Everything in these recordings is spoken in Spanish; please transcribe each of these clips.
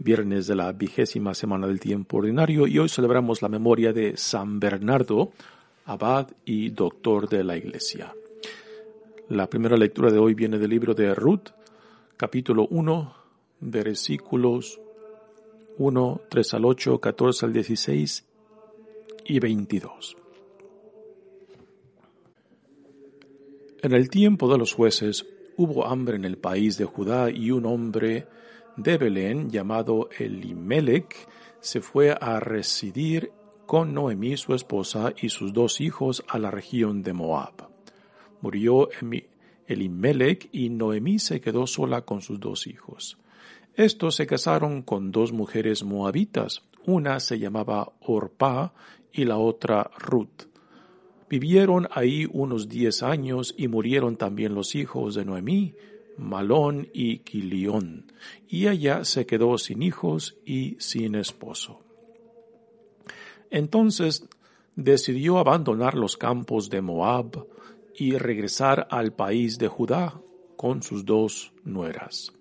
viernes de la vigésima semana del tiempo ordinario y hoy celebramos la memoria de San Bernardo, abad y doctor de la iglesia. La primera lectura de hoy viene del libro de Ruth, capítulo 1, versículos 1, 3 al 8, 14 al 16 y 22. En el tiempo de los jueces hubo hambre en el país de Judá y un hombre de Belén llamado Elimelech se fue a residir con Noemí su esposa y sus dos hijos a la región de Moab. Murió Elimelech y Noemí se quedó sola con sus dos hijos. Estos se casaron con dos mujeres moabitas, una se llamaba Orpá y la otra Ruth. Vivieron ahí unos diez años y murieron también los hijos de Noemí, Malón y Quilión, y ella se quedó sin hijos y sin esposo. Entonces decidió abandonar los campos de Moab y regresar al país de Judá con sus dos nueras,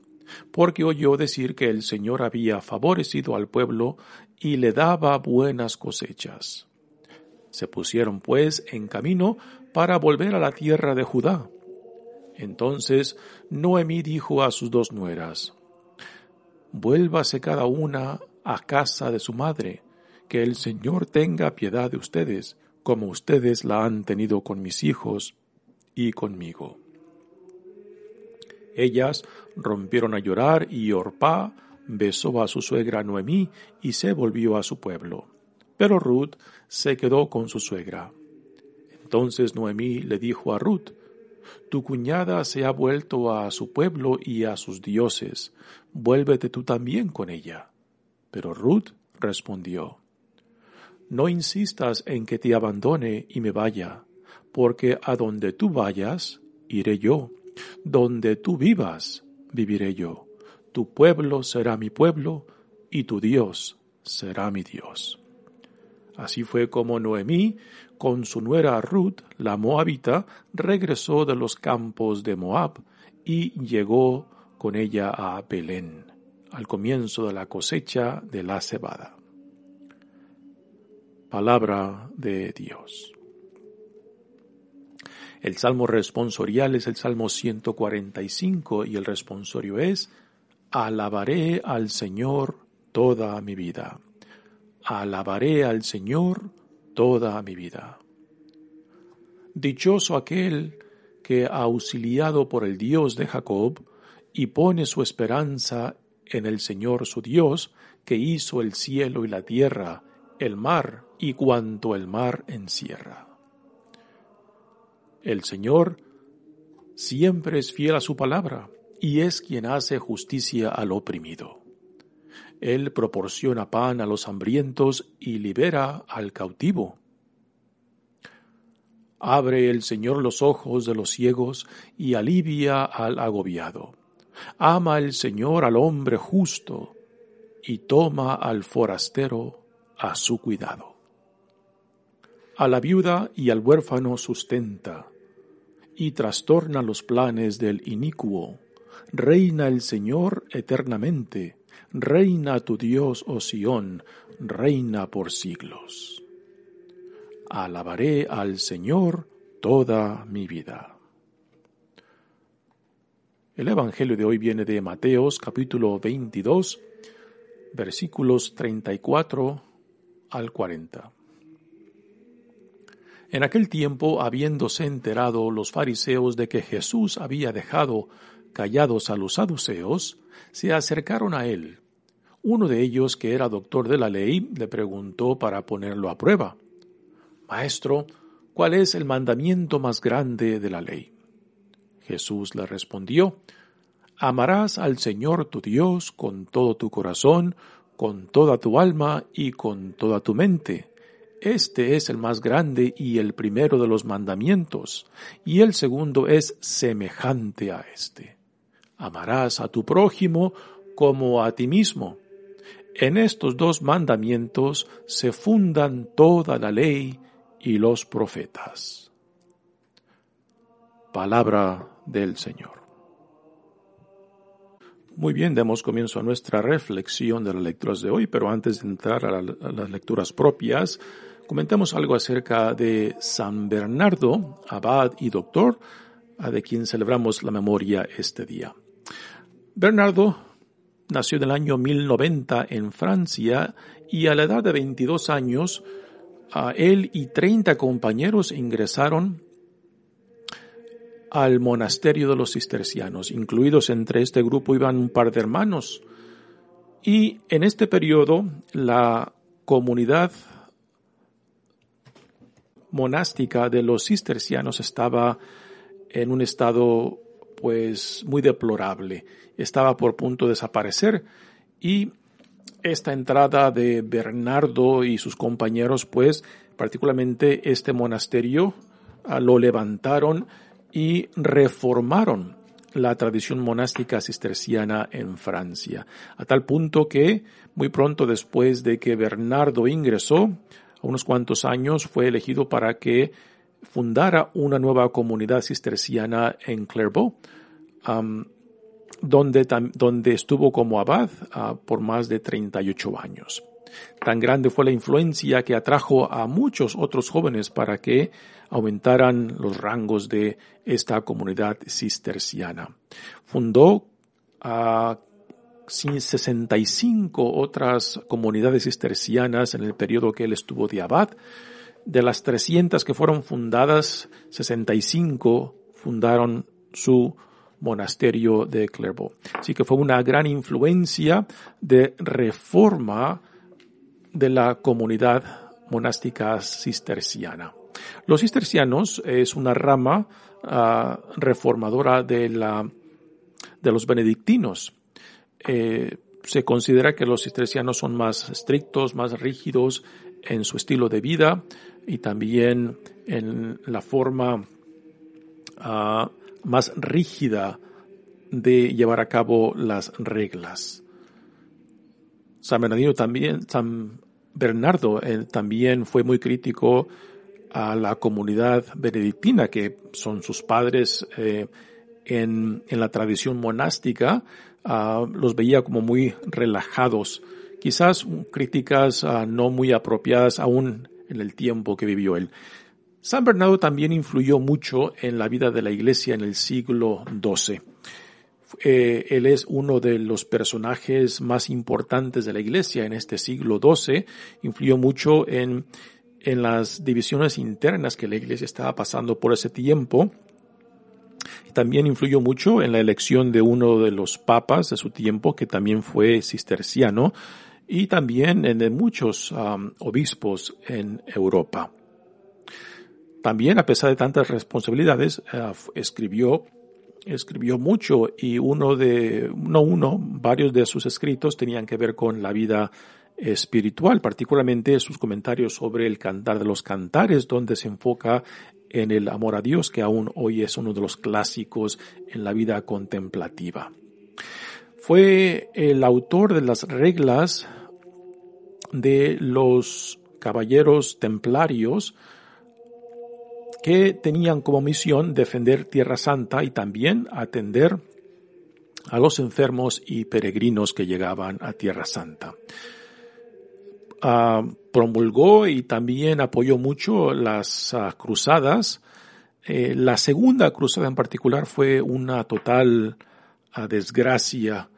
porque oyó decir que el Señor había favorecido al pueblo y le daba buenas cosechas. Se pusieron pues en camino para volver a la tierra de Judá. Entonces Noemí dijo a sus dos nueras, Vuélvase cada una a casa de su madre, que el Señor tenga piedad de ustedes, como ustedes la han tenido con mis hijos y conmigo. Ellas rompieron a llorar y Orpá besó a su suegra Noemí y se volvió a su pueblo. Pero Ruth se quedó con su suegra. Entonces Noemí le dijo a Ruth, Tu cuñada se ha vuelto a su pueblo y a sus dioses, vuélvete tú también con ella. Pero Ruth respondió, No insistas en que te abandone y me vaya, porque a donde tú vayas, iré yo, donde tú vivas, viviré yo tu pueblo será mi pueblo y tu Dios será mi Dios. Así fue como Noemí, con su nuera Ruth, la moabita, regresó de los campos de Moab y llegó con ella a Belén, al comienzo de la cosecha de la cebada. Palabra de Dios. El salmo responsorial es el salmo 145 y el responsorio es Alabaré al Señor toda mi vida. Alabaré al Señor toda mi vida. Dichoso aquel que, auxiliado por el Dios de Jacob, y pone su esperanza en el Señor su Dios, que hizo el cielo y la tierra, el mar y cuanto el mar encierra. El Señor siempre es fiel a su palabra y es quien hace justicia al oprimido. Él proporciona pan a los hambrientos y libera al cautivo. Abre el Señor los ojos de los ciegos y alivia al agobiado. Ama el Señor al hombre justo y toma al forastero a su cuidado. A la viuda y al huérfano sustenta y trastorna los planes del inicuo Reina el Señor eternamente, reina tu Dios, oh Sión, reina por siglos. Alabaré al Señor toda mi vida. El Evangelio de hoy viene de Mateos capítulo 22, versículos 34 al 40. En aquel tiempo, habiéndose enterado los fariseos de que Jesús había dejado callados a los saduceos, se acercaron a él. Uno de ellos, que era doctor de la ley, le preguntó para ponerlo a prueba. Maestro, ¿cuál es el mandamiento más grande de la ley? Jesús le respondió, Amarás al Señor tu Dios con todo tu corazón, con toda tu alma y con toda tu mente. Este es el más grande y el primero de los mandamientos, y el segundo es semejante a este. Amarás a tu prójimo como a ti mismo. En estos dos mandamientos se fundan toda la ley y los profetas. Palabra del Señor. Muy bien, demos comienzo a nuestra reflexión de las lecturas de hoy, pero antes de entrar a, las lecturas propias, comentemos algo acerca de San Bernardo, abad y doctor, de quien celebramos la memoria este día. Bernardo nació en el año 1090 en Francia y a la edad de 22 años, él y 30 compañeros ingresaron al monasterio de los cistercianos. Incluidos entre este grupo iban un par de hermanos. Y en este periodo la comunidad monástica de los cistercianos estaba en un estado pues muy deplorable. Estaba por punto de desaparecer y esta entrada de Bernardo y sus compañeros pues particularmente este monasterio ah, lo levantaron y reformaron la tradición monástica cisterciana en Francia, a tal punto que muy pronto después de que Bernardo ingresó, a unos cuantos años, fue elegido para que fundara una nueva comunidad cisterciana en Clairvaux, donde, donde estuvo como abad ah, por más de 38 años. Tan grande fue la influencia que atrajo a muchos otros jóvenes para que aumentaran los rangos de esta comunidad cisterciana. Fundó a 65 otras comunidades cistercianas en el periodo que él estuvo de abad. De las 300 que fueron fundadas, 65 fundaron su monasterio de Clairvaux. Así que fue una gran influencia de reforma de la comunidad monástica cisterciana. Los cistercianos es una rama ah, reformadora de, la, de los benedictinos. Eh, se considera que los cistercianos son más estrictos, más rígidos en su estilo de vida y también en la forma ah, más rígida de llevar a cabo las reglas. San Bernardino también, San Bernardo también fue muy crítico a la comunidad benedictina, que son sus padres eh, en, en, la tradición monástica, ah, los veía como muy relajados, quizás críticas ah, no muy apropiadas aún en el tiempo que vivió él. San Bernardo también influyó mucho en la vida de la iglesia en el siglo XII. Eh, él es uno de los personajes más importantes de la iglesia en este siglo XII, influyó mucho en, en las divisiones internas que la iglesia estaba pasando por ese tiempo. También influyó mucho en la elección de uno de los papas de su tiempo, que también fue cisterciano, y también en de muchos obispos en Europa. También, a pesar de tantas responsabilidades, uh, escribió escribió mucho y uno de, no uno, varios de sus escritos tenían que ver con la vida espiritual, particularmente sus comentarios sobre el cantar de los cantares, donde se enfoca en el amor a Dios, que aún hoy es uno de los clásicos en la vida contemplativa. Fue el autor de las reglas de los caballeros templarios, que tenían como misión defender Tierra Santa y también atender a los enfermos y peregrinos que llegaban a Tierra Santa. Ah, promulgó y también apoyó mucho las ah, cruzadas. Eh, la segunda cruzada en particular fue una total ah, desgracia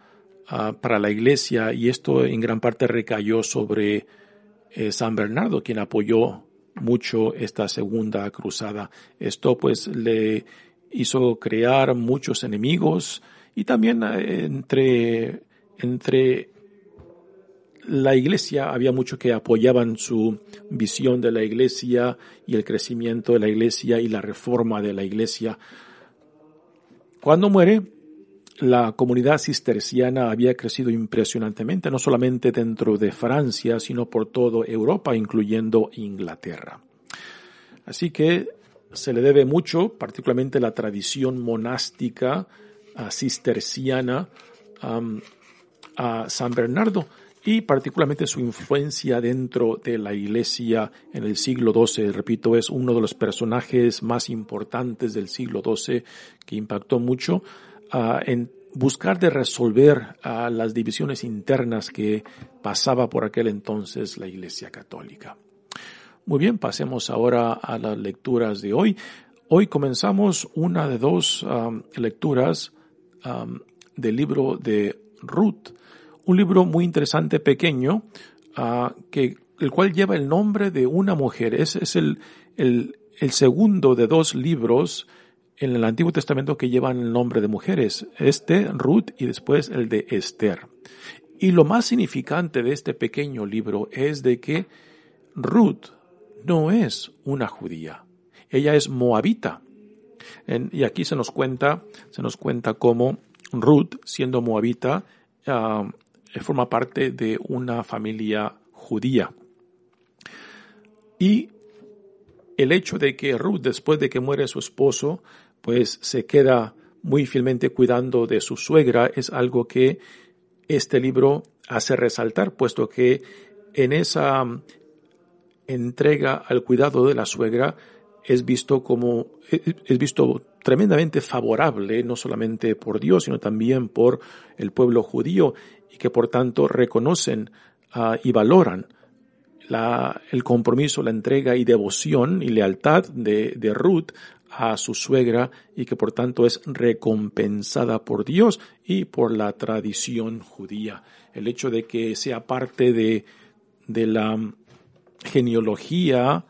ah, para la iglesia y esto en gran parte recayó sobre eh, San Bernardo, quien apoyó mucho esta segunda cruzada. Esto pues le hizo crear muchos enemigos y también eh, entre, entre la iglesia había muchos que apoyaban su visión de la iglesia y el crecimiento de la iglesia y la reforma de la iglesia. Cuando muere, la comunidad cisterciana había crecido impresionantemente, no solamente dentro de Francia, sino por toda Europa, incluyendo Inglaterra. Así que se le debe mucho, particularmente la tradición monástica cisterciana a San Bernardo y particularmente su influencia dentro de la iglesia en el siglo XII. Repito, es uno de los personajes más importantes del siglo XII que impactó mucho ah, en buscar de resolver ah, las divisiones internas que pasaba por aquel entonces la iglesia católica. Muy bien, pasemos ahora a las lecturas de hoy. Hoy comenzamos una de dos ah, lecturas del libro de Ruth un libro muy interesante, pequeño, uh, que, el cual lleva el nombre de una mujer. Es el, el, el segundo de dos libros en el Antiguo Testamento que llevan el nombre de mujeres. Este, Ruth, y después el de Esther. Y lo más significante de este pequeño libro es de que Ruth no es una judía. Ella es moabita. y aquí se nos cuenta, se nos cuenta cómo Ruth, siendo moabita, uh, forma parte de una familia judía. Y el hecho de que Ruth, después de que muere su esposo, pues se queda muy fielmente cuidando de su suegra, es algo que este libro hace resaltar, puesto que en esa entrega al cuidado de la suegra es visto como, es visto tremendamente favorable, no solamente por Dios, sino también por el pueblo judío, y que por tanto reconocen uh, y valoran la, el compromiso, la entrega y devoción y lealtad de, de Ruth a su suegra y que por tanto es recompensada por Dios y por la tradición judía. El hecho de que sea parte de, de la genealogía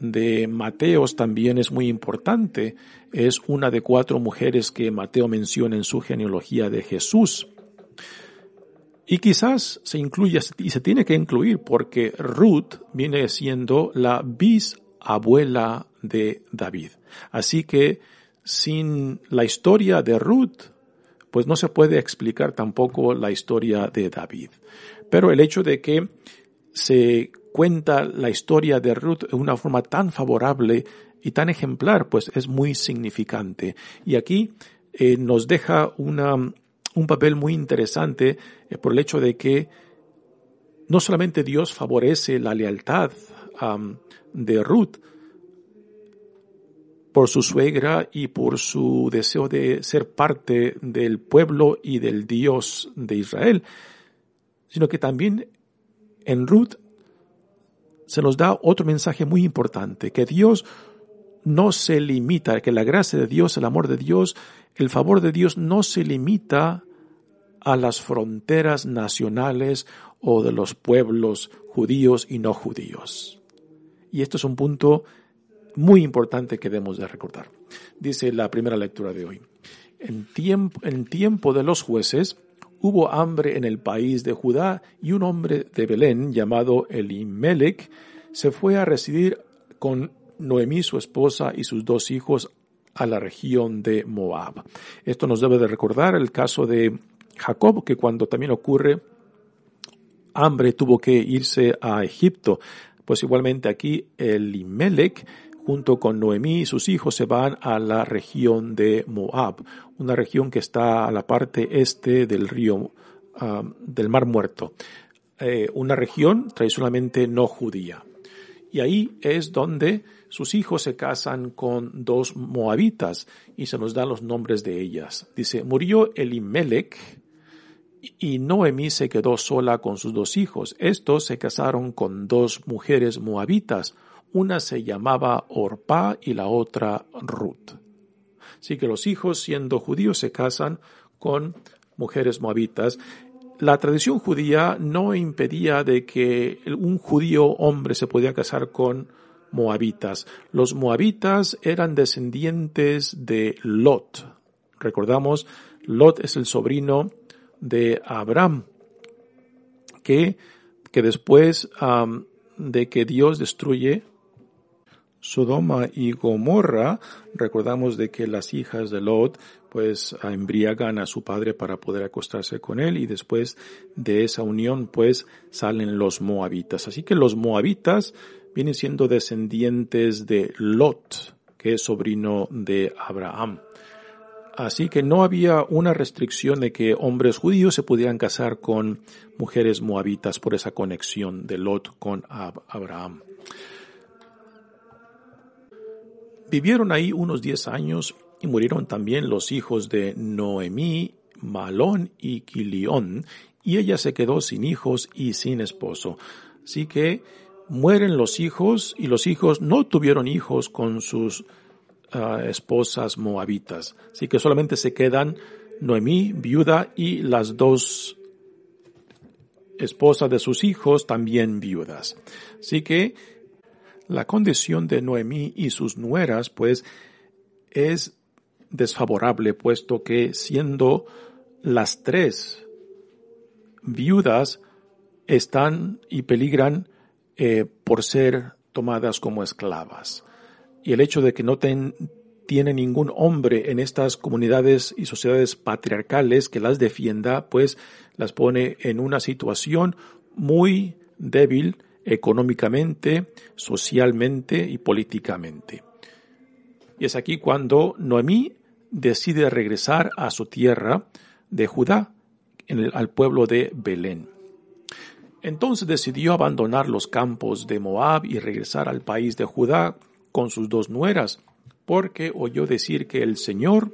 de Mateos también es muy importante. Es una de cuatro mujeres que Mateo menciona en su genealogía de Jesús. Y quizás se incluya y se tiene que incluir porque Ruth viene siendo la bisabuela de David. Así que sin la historia de Ruth, pues no se puede explicar tampoco la historia de David. Pero el hecho de que se cuenta la historia de Ruth de una forma tan favorable y tan ejemplar, pues es muy significante. Y aquí eh, nos deja una, un papel muy interesante eh, por el hecho de que no solamente Dios favorece la lealtad de Ruth por su suegra y por su deseo de ser parte del pueblo y del Dios de Israel, sino que también en Ruth se nos da otro mensaje muy importante, que Dios no se limita, que la gracia de Dios, el amor de Dios, el favor de Dios no se limita a las fronteras nacionales o de los pueblos judíos y no judíos. Y esto es un punto muy importante que debemos de recordar. Dice la primera lectura de hoy. En tiempo, en tiempo de los jueces hubo hambre en el país de Judá y un hombre de Belén llamado Elimelech se fue a residir con Noemí, su esposa, y sus dos hijos a la región de Moab. Esto nos debe de recordar el caso de Jacob, que cuando también ocurre hambre tuvo que irse a Egipto. Pues igualmente aquí Elimelech junto con Noemí y sus hijos se van a la región de Moab, una región que está a la parte este del río ah, del Mar Muerto, eh, una región tradicionalmente no judía. Y ahí es donde sus hijos se casan con dos moabitas y se nos dan los nombres de ellas. Dice, murió Elimelech y Noemí se quedó sola con sus dos hijos. Estos se casaron con dos mujeres moabitas. Una se llamaba Orpa y la otra Ruth. Así que los hijos, siendo judíos, se casan con mujeres moabitas. la tradición judía no impedía de que un judío hombre se podía casar con moabitas. Los moabitas eran descendientes de Lot. Recordamos, Lot es el sobrino de Abraham, que, que después de que Dios destruye Sodoma y Gomorra, recordamos de que las hijas de Lot pues embriagan a su padre para poder acostarse con él y después de esa unión pues salen los moabitas. Así que los moabitas vienen siendo descendientes de Lot, que es sobrino de Abraham. Así que no había una restricción de que hombres judíos se pudieran casar con mujeres moabitas por esa conexión de Lot con Abraham. Vivieron ahí unos diez años y murieron también los hijos de Noemí, Malón y Quilión, y ella se quedó sin hijos y sin esposo. Así que mueren los hijos y los hijos no tuvieron hijos con sus ah, esposas moabitas. Así que solamente se quedan Noemí, viuda, y las dos esposas de sus hijos también viudas. Así que la condición de Noemí y sus nueras, pues, es desfavorable, puesto que siendo las tres viudas, están y peligran eh, por ser tomadas como esclavas. Y el hecho de que no tiene ningún hombre en estas comunidades y sociedades patriarcales que las defienda, pues las pone en una situación muy débil económicamente, socialmente y políticamente. Y es aquí cuando Noemí decide regresar a su tierra de Judá, al pueblo de Belén. Entonces decidió abandonar los campos de Moab y regresar al país de Judá con sus dos nueras, porque oyó decir que el Señor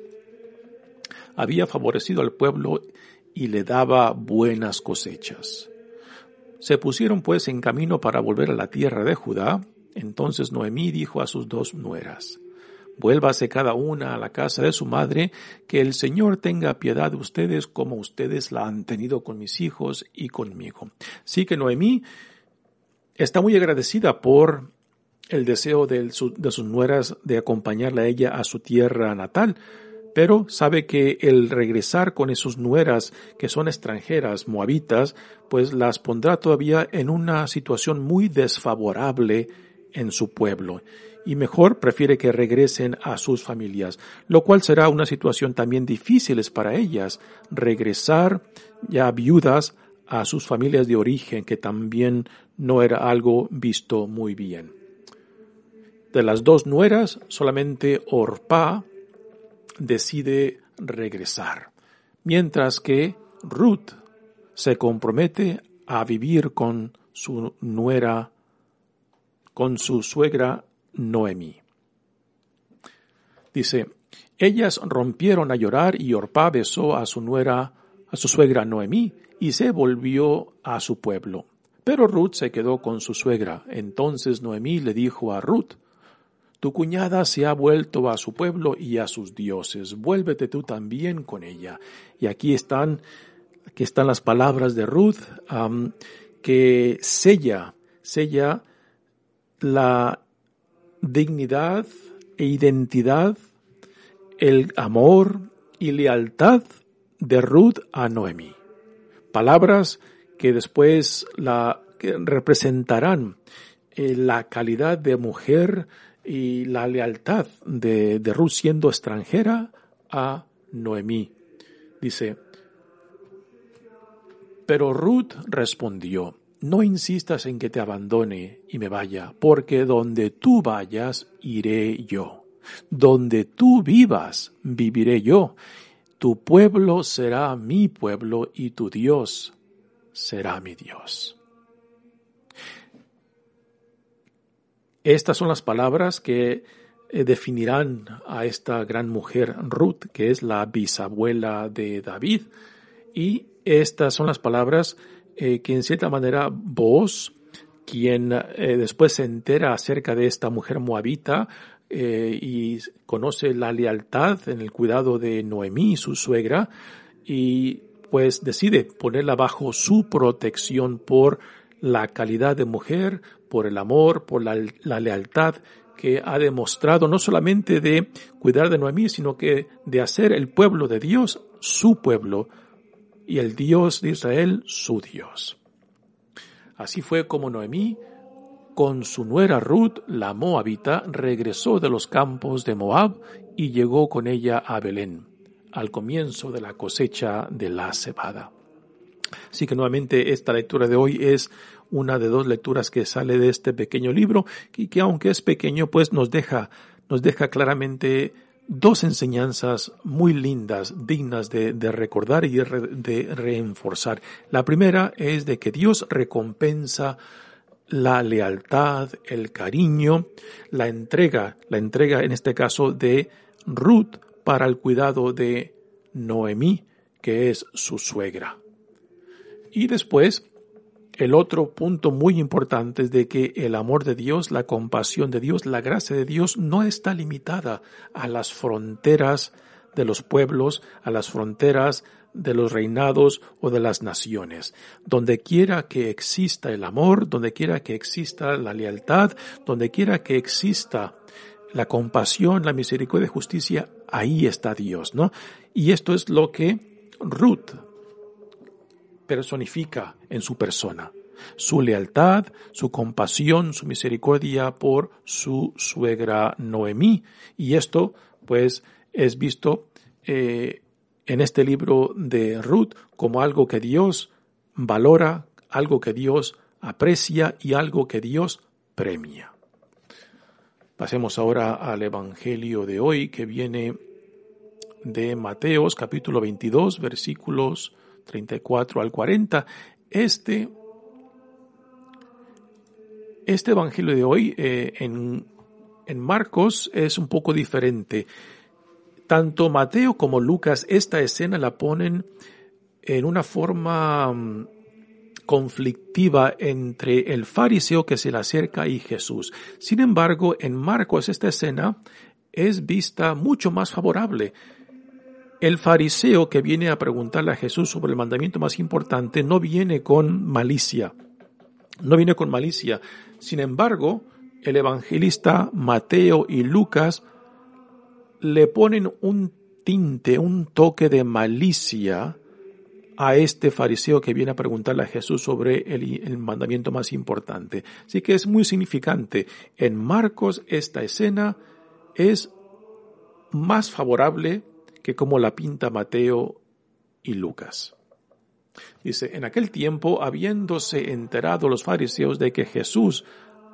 había favorecido al pueblo y le daba buenas cosechas. Se pusieron pues en camino para volver a la tierra de Judá. Entonces Noemí dijo a sus dos nueras, Vuélvase cada una a la casa de su madre, que el Señor tenga piedad de ustedes como ustedes la han tenido con mis hijos y conmigo. Sí que Noemí está muy agradecida por el deseo de, sus nueras de acompañarla a ella a su tierra natal, pero sabe que el regresar con esos nueras que son extranjeras, moabitas, pues las pondrá todavía en una situación muy desfavorable en su pueblo y mejor prefiere que regresen a sus familias, lo cual será una situación también difícil para ellas, regresar ya viudas a sus familias de origen, que también no era algo visto muy bien. De las dos nueras, solamente Orpá decide regresar, mientras que Ruth se compromete a vivir con su nuera, con su suegra Noemí. Dice, ellas rompieron a llorar y Orpá besó a su nuera, a su suegra Noemí, y se volvió a su pueblo. Pero Ruth se quedó con su suegra. Entonces Noemí le dijo a Ruth, tu cuñada se ha vuelto a su pueblo y a sus dioses. Vuélvete tú también con ella. Y aquí están, aquí están las palabras de Ruth que sella, sella la dignidad e identidad, el amor y lealtad de Ruth a Noemi. Palabras que después la que representarán eh, la calidad de mujer y la lealtad de, de Ruth siendo extranjera a Noemí. Dice, pero Ruth respondió, no insistas en que te abandone y me vaya, porque donde tú vayas, iré yo. Donde tú vivas, viviré yo. Tu pueblo será mi pueblo y tu Dios será mi Dios. Estas son las palabras que eh, definirán a esta gran mujer Ruth, que es la bisabuela de David. Y estas son las palabras eh, que en cierta manera vos, quien eh, después se entera acerca de esta mujer moabita y conoce la lealtad en el cuidado de Noemí, su suegra, y pues decide ponerla bajo su protección por la calidad de mujer, por el amor, por la, la lealtad que ha demostrado no solamente de cuidar de Noemí, sino que de hacer el pueblo de Dios su pueblo y el Dios de Israel su Dios. Así fue como Noemí, con su nuera Ruth, la moabita, regresó de los campos de Moab y llegó con ella a Belén, al comienzo de la cosecha de la cebada. Así que nuevamente esta lectura de hoy es una de dos lecturas que sale de este pequeño libro y que aunque es pequeño pues nos deja, nos deja claramente dos enseñanzas muy lindas, dignas de, recordar y de, reenforzar. La primera es de que Dios recompensa la lealtad, el cariño, la entrega, la entrega en este caso de Ruth para el cuidado de Noemí, que es su suegra. Y después el otro punto muy importante es de que el amor de Dios, la compasión de Dios, la gracia de Dios no está limitada a las fronteras de los pueblos, a las fronteras de los reinados o de las naciones. Donde quiera que exista el amor, donde quiera que exista la lealtad, donde quiera que exista la compasión, la misericordia y justicia, ahí está Dios, ¿no? Y esto es lo que Ruth personifica en su persona. Su lealtad, su compasión, su misericordia por su suegra Noemí. Y esto, pues, es visto eh, en este libro de Ruth como algo que Dios valora, algo que Dios aprecia y algo que Dios premia. Pasemos ahora al Evangelio de hoy que viene de Mateos capítulo 22 versículos 34 al 40. Este, este Evangelio de hoy eh, en, en Marcos es un poco diferente. Tanto Mateo como Lucas esta escena la ponen en una forma mm, conflictiva entre el fariseo que se le acerca y Jesús. Sin embargo, en Marcos esta escena es vista mucho más favorable. El fariseo que viene a preguntarle a Jesús sobre el mandamiento más importante no viene con malicia, no viene con malicia. Sin embargo, el evangelista Mateo y Lucas le ponen un tinte, un toque de malicia a este fariseo que viene a preguntarle a Jesús sobre el, mandamiento más importante. Así que es muy significante. En Marcos esta escena es más favorable que como la pinta Mateo y Lucas. Dice, en aquel tiempo, habiéndose enterado los fariseos de que Jesús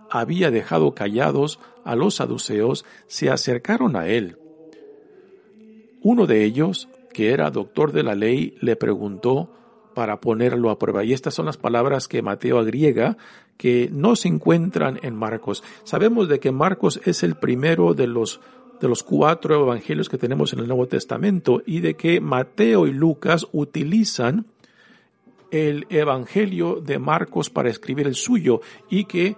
había dejado callados a los saduceos, se acercaron a él. Uno de ellos, que era doctor de la ley, le preguntó para ponerlo a prueba. Y estas son las palabras que Mateo agriega que no se encuentran en Marcos. Sabemos de que Marcos es el primero de los de los cuatro evangelios que tenemos en el Nuevo Testamento y de que Mateo y Lucas utilizan el evangelio de Marcos para escribir el suyo y que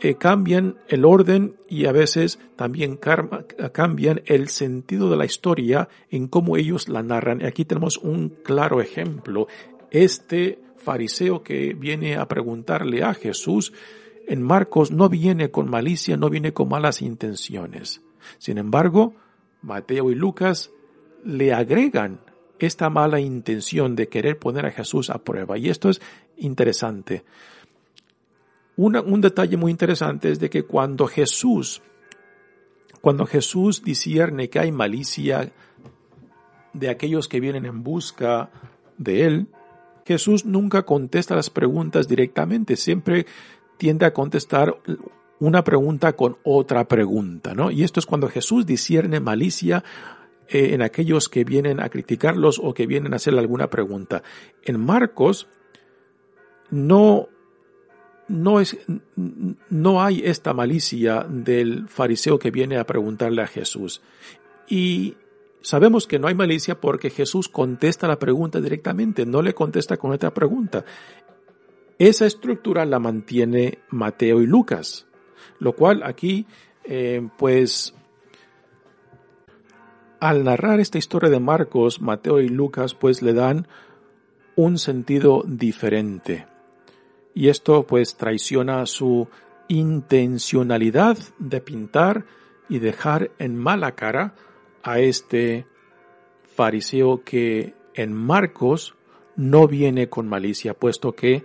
eh, cambian el orden y a veces también cambian el sentido de la historia en cómo ellos la narran. Aquí tenemos un claro ejemplo. Este fariseo que viene a preguntarle a Jesús en Marcos no viene con malicia, no viene con malas intenciones. Sin embargo, Mateo y Lucas le agregan esta mala intención de querer poner a Jesús a prueba. Y esto es interesante. un detalle muy interesante es de que cuando Jesús, cuando Jesús discierne que hay malicia de aquellos que vienen en busca de Él, Jesús nunca contesta las preguntas directamente, siempre tiende a contestar una pregunta con otra pregunta, ¿no? Y esto es cuando Jesús discierne malicia eh, en aquellos que vienen a criticarlos o que vienen a hacerle alguna pregunta. En Marcos no no es no hay esta malicia del fariseo que viene a preguntarle a Jesús. Y sabemos que no hay malicia porque Jesús contesta la pregunta directamente, no le contesta con otra pregunta. Esa estructura la mantiene Mateo y Lucas. Lo cual aquí, eh, pues, al narrar esta historia de Marcos, Mateo y Lucas, pues le dan un sentido diferente. Y esto pues traiciona su intencionalidad de pintar y dejar en mala cara a este fariseo que en Marcos no viene con malicia, puesto que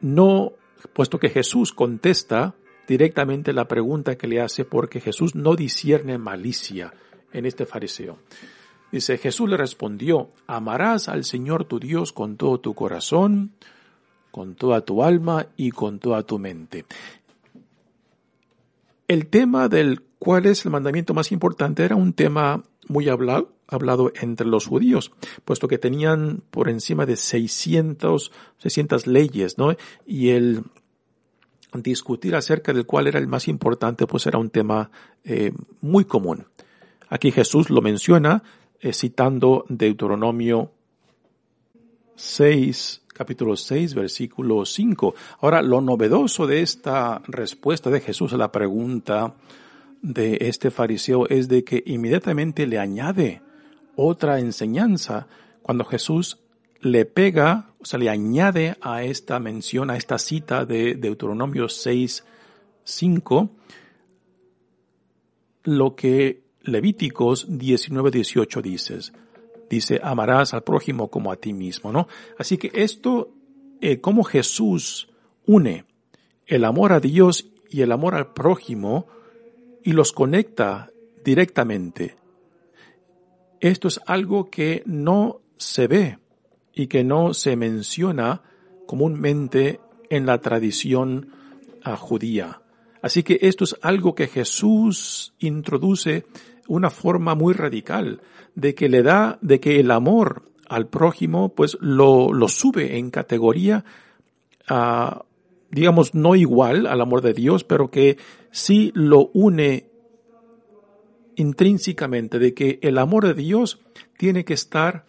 no, puesto que Jesús contesta directamente la pregunta que le hace porque Jesús no discierne malicia en este fariseo. Dice, Jesús le respondió, amarás al Señor tu Dios con todo tu corazón, con toda tu alma y con toda tu mente. El tema del cuál es el mandamiento más importante era un tema muy hablado, hablado entre los judíos, puesto que tenían por encima de 600, 600 leyes, ¿no? Y el discutir acerca del cuál era el más importante, pues era un tema eh, muy común. Aquí Jesús lo menciona eh, citando Deuteronomio 6, capítulo 6, versículo 5. Ahora, lo novedoso de esta respuesta de Jesús a la pregunta de este fariseo es de que inmediatamente le añade otra enseñanza cuando Jesús le pega, o sea, le añade a esta mención, a esta cita de Deuteronomio 6, 5, lo que Levíticos 19, 18 dices. Dice, amarás al prójimo como a ti mismo, ¿no? Así que esto, eh, como Jesús une el amor a Dios y el amor al prójimo y los conecta directamente. Esto es algo que no se ve y que no se menciona comúnmente en la tradición ah, judía. Así que esto es algo que Jesús introduce una forma muy radical de que le da, de que el amor al prójimo, pues lo, sube en categoría, a, digamos, no igual al amor de Dios, pero que sí lo une intrínsecamente, de que el amor de Dios tiene que estar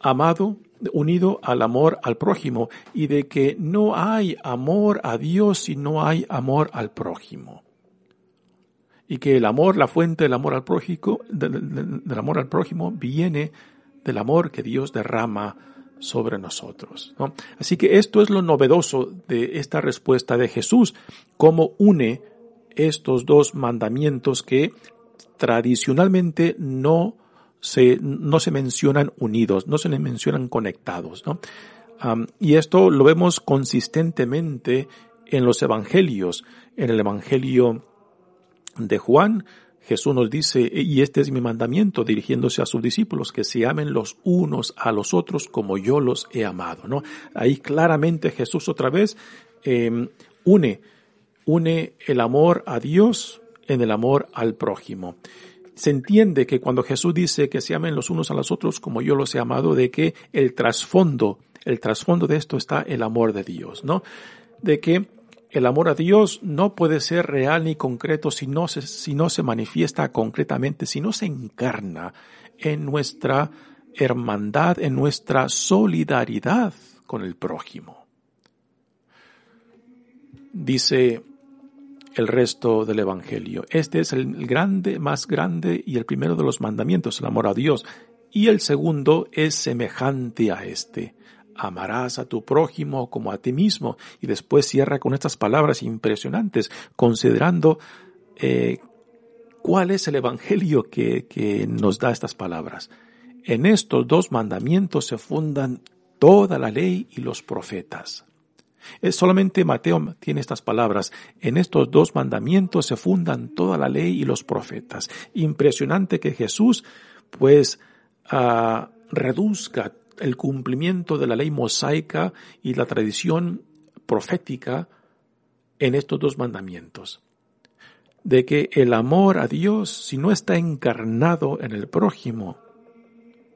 amado, unido al amor al prójimo, y de que no hay amor a Dios si no hay amor al prójimo y que el amor, la fuente del amor al prójimo, del, amor al prójimo viene del amor que Dios derrama sobre nosotros. Así que esto es lo novedoso de esta respuesta de Jesús, cómo une estos dos mandamientos que tradicionalmente no se, no se mencionan unidos, no se mencionan conectados. y esto lo vemos consistentemente en los evangelios, en el evangelio de Juan, Jesús nos dice, y este es mi mandamiento, dirigiéndose a sus discípulos, que se amen los unos a los otros como yo los he amado, ¿no? Ahí claramente Jesús otra vez em, une, une el amor a Dios en el amor al prójimo. Se entiende que cuando Jesús dice que se amen los unos a los otros como yo los he amado, de que el trasfondo, el trasfondo de esto está el amor de Dios, ¿no? De que el amor a Dios no puede ser real ni concreto si no se, si no se manifiesta concretamente, si no se encarna en nuestra hermandad, en nuestra solidaridad con el prójimo. Dice el resto del Evangelio. Este es el grande, más grande y el primero de los mandamientos, el amor a Dios. Y el segundo es semejante a este amarás a tu prójimo como a ti mismo. Y después cierra con estas palabras impresionantes, considerando eh, cuál es el Evangelio que, que nos da estas palabras. En estos dos mandamientos se fundan toda la ley y los profetas. Es solamente Mateo tiene estas palabras. En estos dos mandamientos se fundan toda la ley y los profetas. Impresionante que Jesús, pues, uh, reduzca el cumplimiento de la ley mosaica y la tradición profética en estos dos mandamientos. De que el amor a Dios, si no está encarnado en el prójimo,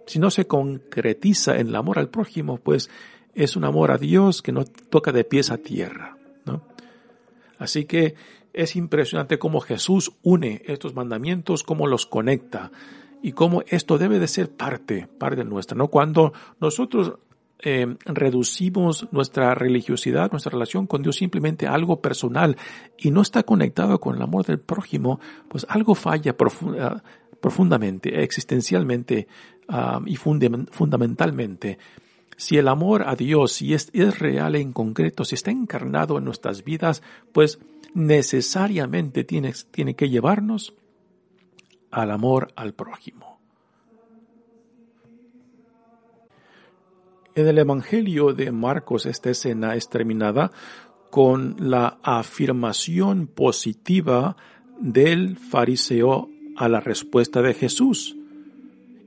si no se concretiza en el amor al prójimo, pues es un amor a Dios que no toca de pies a tierra. ¿no? Así que es impresionante cómo Jesús une estos mandamientos, cómo los conecta y cómo esto debe de ser parte, parte nuestra, ¿no? Cuando nosotros eh, reducimos nuestra religiosidad, nuestra relación con Dios simplemente a algo personal y no está conectado con el amor del prójimo, pues algo falla profundamente, existencialmente um, y fundamentalmente, si el amor a Dios, si es, es real en concreto, si está encarnado en nuestras vidas, pues necesariamente tiene, tiene que llevarnos al amor al prójimo. En el Evangelio de Marcos esta escena es terminada con la afirmación positiva del fariseo a la respuesta de Jesús.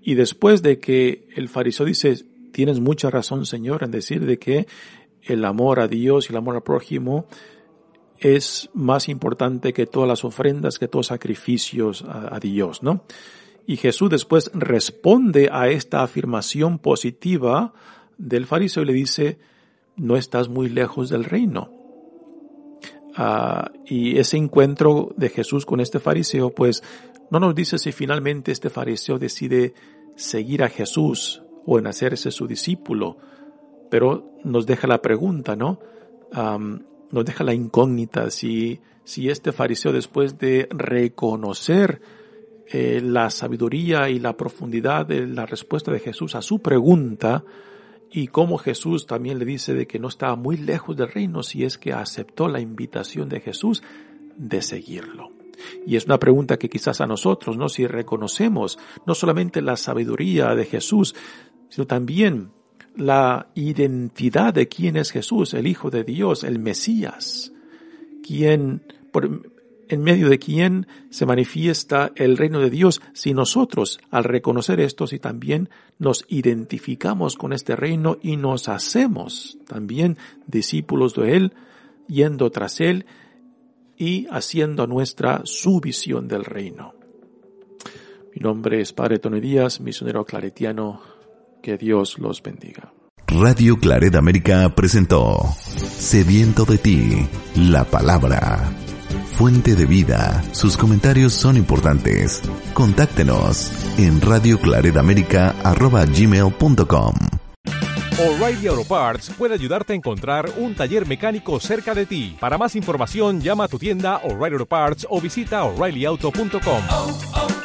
Y después de que el fariseo dice, tienes mucha razón Señor en decir de que el amor a Dios y el amor al prójimo es más importante que todas las ofrendas, que todos los sacrificios a, Dios, ¿no? Y Jesús después responde a esta afirmación positiva del fariseo y le dice, no estás muy lejos del reino. Ah, y ese encuentro de Jesús con este fariseo, pues no nos dice si finalmente este fariseo decide seguir a Jesús o en hacerse su discípulo, pero nos deja la pregunta, ¿no? nos deja la incógnita si, si este fariseo después de reconocer eh, la sabiduría y la profundidad de la respuesta de Jesús a su pregunta, y cómo Jesús también le dice de que no estaba muy lejos del reino si es que aceptó la invitación de Jesús de seguirlo. Y es una pregunta que quizás a nosotros, ¿no? Si reconocemos no solamente la sabiduría de Jesús, sino también la identidad de quién es Jesús, el Hijo de Dios, el Mesías, quien, por, en medio de quien se manifiesta el reino de Dios, si nosotros, al reconocer esto, si también nos identificamos con este reino y nos hacemos también discípulos de Él, yendo tras Él y haciendo nuestra su visión del reino. Mi nombre es Padre Tony Díaz, misionero claretiano. Que Dios los bendiga. Radio Claret América presentó Sediento de ti, la palabra fuente de vida. Sus comentarios son importantes. Contáctenos en radioclaredamerica.gmail.com O'Reilly Auto Parts puede ayudarte a encontrar un taller mecánico cerca de ti. Para más información, llama a tu tienda O'Reilly Auto Parts o visita oreillyauto.com.